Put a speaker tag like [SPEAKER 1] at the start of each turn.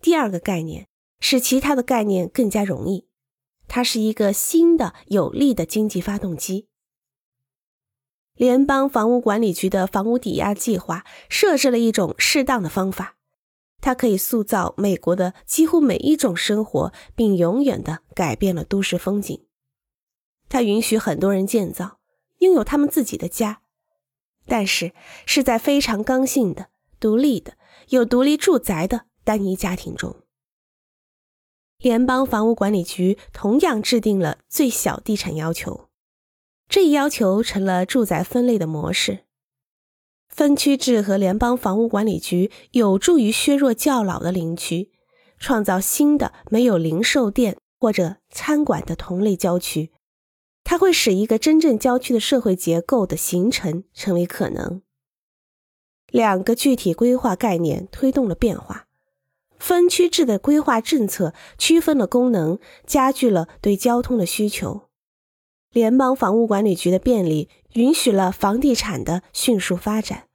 [SPEAKER 1] 第二个概念使其他的概念更加容易，它是一个新的有力的经济发动机。联邦房屋管理局的房屋抵押计划设置了一种适当的方法，它可以塑造美国的几乎每一种生活，并永远的改变了都市风景。它允许很多人建造，拥有他们自己的家，但是是在非常刚性的、独立的、有独立住宅的单一家庭中。联邦房屋管理局同样制定了最小地产要求，这一要求成了住宅分类的模式。分区制和联邦房屋管理局有助于削弱较老的林区，创造新的没有零售店或者餐馆的同类郊区。它会使一个真正郊区的社会结构的形成成为可能。两个具体规划概念推动了变化。分区制的规划政策区分了功能，加剧了对交通的需求。联邦房屋管理局的便利允许了房地产的迅速发展。